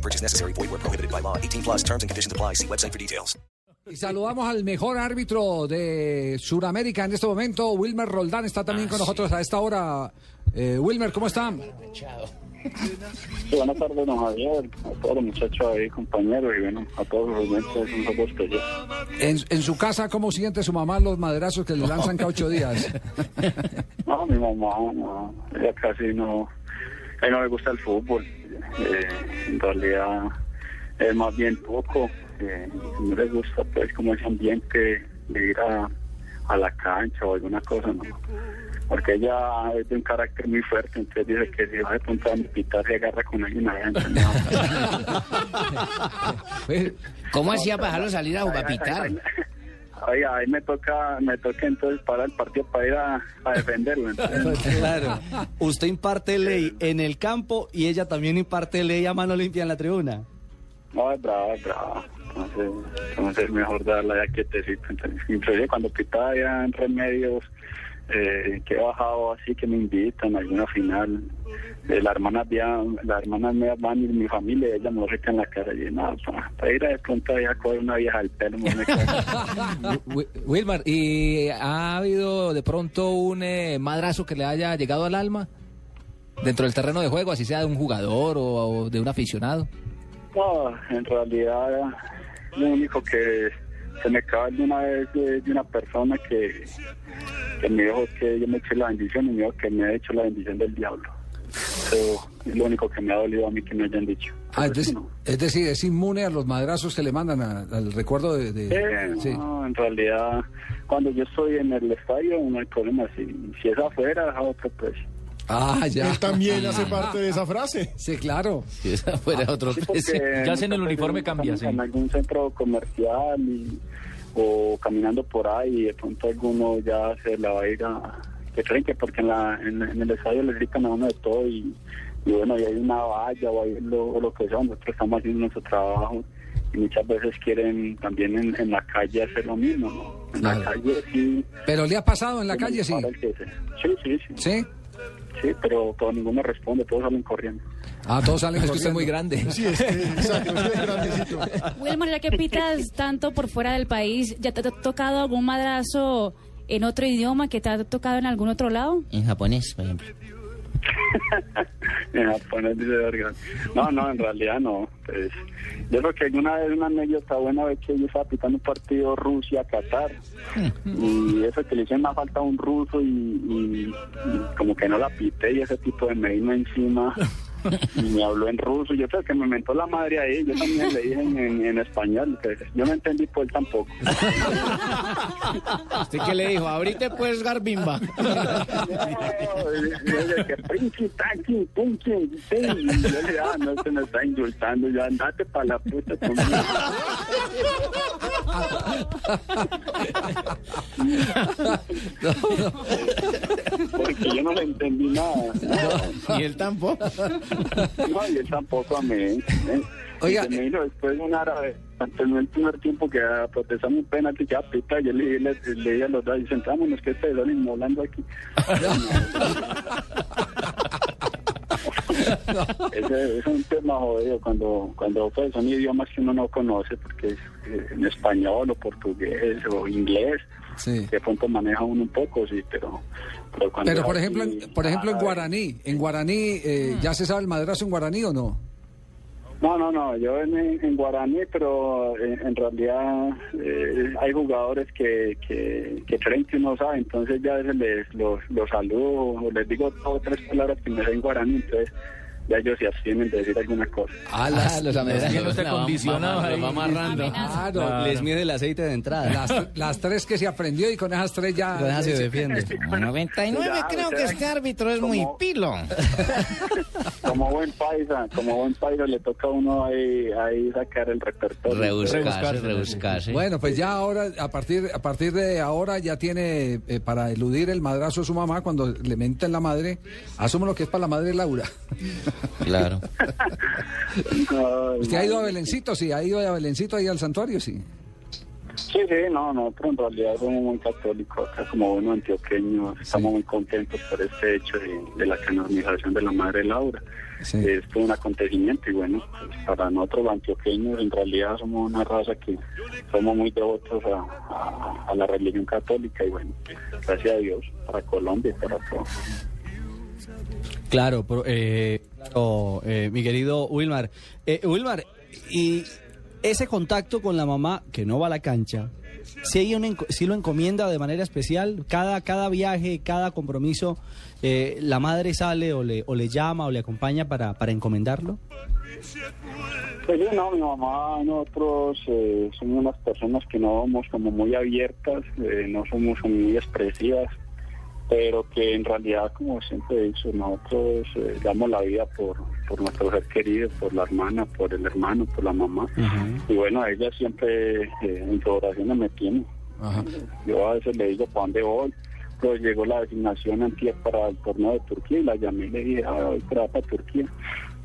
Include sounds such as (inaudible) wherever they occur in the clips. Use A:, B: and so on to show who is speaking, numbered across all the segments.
A: No purchase necessary. Void where prohibited by law. 18 plus terms and conditions apply. See website for details.
B: Y saludamos al mejor árbitro de Sudamérica en este momento, Wilmer Roldán, está también con nosotros a esta hora. Eh, Wilmer, ¿cómo está?
C: Sí, buenas tardes, don Javier, a todos los muchachos ahí, compañeros, y bueno, a todos los oyentes, un saludo especial.
B: En, en su casa, ¿cómo siente su mamá los maderazos que le lanzan cada ocho días? (laughs)
C: No, mi mamá, no, ella casi no, a ella no le gusta el fútbol, eh, en realidad es más bien poco, eh, no le gusta pues como ese ambiente de ir a, a la cancha o alguna cosa, no, porque ella es de un carácter muy fuerte, entonces dice que si va de punta a pitar se agarra con alguien adentro, no. (laughs)
B: Eh,
D: ¿Cómo hacía para dejarlo salir a jugar a pitar?
C: Ahí, ahí me toca, me toca entonces parar el partido para ir a, a defenderlo. (laughs)
E: Claro. Usted imparte ley en el campo y ella también imparte ley a mano limpia en la tribuna.
C: No, es brava, es brava. Entonces, entonces es mejor darla ya quietecito. Entonces, inclusive cuando pitaba ya en remedios, eh, que he bajado así que me invitan a alguna final. eh, la hermana la hermana mía van y mi familia, ella me lo rica en la cara y nada, para, para ir a de pronto a coger una vieja al pelo. (laughs)
F: Wilmar, ¿y ha habido de pronto un eh, madrazo que le haya llegado al alma dentro del terreno de juego, así sea de un jugador o, o de un aficionado?
C: No, en realidad lo único que se me acaba de una vez de, de una persona que, que me dijo que yo me eché la bendición y me dijo que me ha hecho la bendición del diablo. Eso es lo único que me ha dolido a mí que me hayan dicho.
B: ah, es,
C: Pero
B: decir, es inmune a los madrazos que le mandan a- al recuerdo de... de-
C: Eh,
B: sí.
C: no, en realidad, cuando yo estoy en el estadio no hay problema. Si, si es afuera, es a otro precio.
B: Ah, ya.
G: Él también hace parte de esa frase.
B: Sí, claro.
D: Si esa fuera otro
C: Sí,
F: Ya en el uniforme cambia, sí.
C: En algún centro comercial y- o caminando por ahí y de pronto alguno ya se la va a ir a... Que creen que porque en, la, en, en el estadio le gritan a uno de todo y, y bueno, y hay una valla o hay lo, o lo que sea, nosotros estamos haciendo nuestro trabajo y muchas veces quieren también en, en la calle hacer lo mismo, ¿no? En
B: Claro.
C: la calle sí...
B: Pero le ha pasado en la calle, sí.
C: Sí, sí, sí.
B: ¿Sí?
C: Sí, pero todo ninguno responde, todos salen corriendo.
B: Ah, todos salen
F: Es que usted es
B: corriendo.
F: muy grande.
G: Sí, es que, exacto, que es grandecito.
H: Wilmar, ya que pitas tanto por fuera del país, ¿ya te ha tocado algún madrazo en otro idioma que te ha tocado en algún otro lado?
D: En japonés, por ejemplo. (laughs)
C: No, no, en realidad no. Pues, yo creo que alguna vez una anécdota buena vez que yo estaba pitando un partido Rusia-Qatar. (laughs) Y eso que le hicieron una falta a un ruso y, y- y como que no la pité y ese tipo de me vino encima (laughs) (laughs) y me habló en ruso. Yo creo que me mentó la madre ahí. Yo también le dije en, en- en español. yo no entendí por él tampoco.
D: ¿Usted qué le dijo? Abrite pues, Garbimba. (laughs)
C: que pinche, tanqui, pinche, sí. Y yo le dije, ah, no, se me está indultando, ya andate para la puta conmigo. (laughs) Porque yo no le entendí nada.
D: Y él tampoco.
C: No, y él tampoco a mí. ¿eh?
B: Oiga,
C: Y se me hizo después un árabe, terminó el primer tiempo que ah, protestamos un penalti, ya pita, yo le, le, le dije a los dos, y sentámonos que ustedes salen molando aquí. (laughs) (laughs) Ese es un tema jodido cuando, cuando pues, son idiomas que uno no conoce, porque es, eh, en español o portugués o inglés,
B: Sí.
C: de pronto maneja uno un poco, sí, pero... Pero, cuando
B: Pero por ejemplo, en, por ejemplo en guaraní, en guaraní, eh, ¿ya se sabe el madrazo en guaraní o no?
C: No, no, no, yo en, en guaraní, pero en, en realidad eh, hay jugadores que, que, que creen que uno sabe, entonces ya a veces les los, los saludo, o les digo dos o tres palabras que me sé en guaraní, entonces ya ellos se abstienen de decir alguna cosa.
B: Ah, las,
F: los americanos
D: La va- va- va amarrando.
B: claro,
E: Les mide el aceite de entrada.
B: las, las tres que se aprendió y con esas tres ya.
E: Con esa se defiende.
D: 99
C: Ya,
D: creo
C: o
D: que este árbitro es muy pilo. (laughs)
C: Como buen paisa, como buen paisa le toca a uno ahí, ahí sacar el repertorio.
D: Rebuscarse, rebuscarse.
B: Bueno, pues ya ahora, a partir, a partir de ahora ya tiene eh, para eludir el madrazo de su mamá cuando le menten la madre, asumo lo que es para la madre Laura. (laughs)
D: Claro.
C: Ay,
B: ¿Usted ha ido a. Belencito? Sí, ha ido a Belencito ahí al santuario, sí.
C: Sí, sí, no, nosotros en realidad somos muy católicos acá como buenos antioqueños, estamos muy contentos por este hecho de, de la canonización de la Madre Laura.
B: Sí.
C: Es todo un acontecimiento y bueno, pues, para nosotros los antioqueños en realidad somos una raza que somos muy devotos a, a- a la religión católica y bueno, gracias a Dios, para Colombia y para todo.
E: Claro, pero, eh, claro, eh, mi querido Wilmar. Eh, Wilmar, y ese contacto con la mamá que no va a la cancha, si hay si lo encomienda de manera especial, cada, cada viaje, cada compromiso, eh, la madre sale o le, o le llama o le acompaña para, para encomendarlo.
C: Pues sí, no, mi mamá, nosotros eh, somos unas personas que no somos como muy abiertas, eh, no somos muy expresivas, pero que en realidad, como siempre he dicho, nosotros eh, damos la vida por, por nuestro ser querido, por la hermana, por el hermano, por la mamá. Y bueno, ella siempre eh, en su oración me tiene. Yo a veces le digo para dónde voy. Pues llegó la designación antier para el torneo de Turquía y la llamé y le dije, ah, voy para, para Turquía.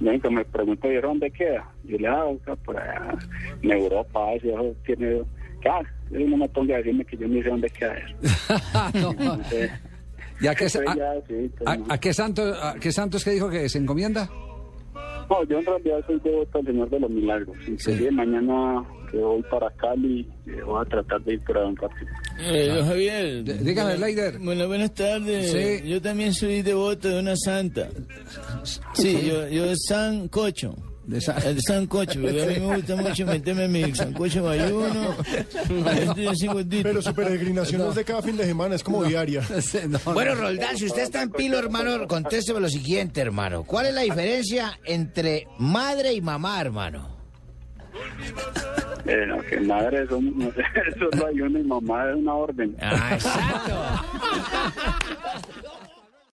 C: Y me preguntó, ¿y dónde queda? Yo le dije, ah, acá por allá, en Europa, eso tiene... Claro, yo no me ponga a decirme que yo ni sé dónde queda eso.
B: No. (laughs)
C: Entonces,
B: ¿Y a qué, a,
C: sí,
B: qué santo, a qué santos que dijo que se encomienda?
C: No, yo en realidad soy devoto al Señor de los Milagros. Inclusive mañana que voy para Cali, eh, voy a tratar de ir por ahí un ratito.
I: Eh, don Javier.
B: D- dígame, Leider.
I: Bueno, buenas tardes.
B: Sí.
I: Yo también soy devoto de una santa. Sí, yo, yo San Cocho.
B: De esa-
I: El sancocho, porque a mí me gusta mucho meterme mi sancocho bayuno.
G: Pero su peregrinación no es de cada fin de semana, es como diaria. (laughs)
B: No, no.
D: Bueno, Roldán, si usted está en pilo, hermano, contésteme lo siguiente, hermano. ¿Cuál es la diferencia entre madre y mamá, hermano?
C: Eh, no, que madre es un, solo hay una y mamá es una orden.
D: Ah, exacto. (laughs)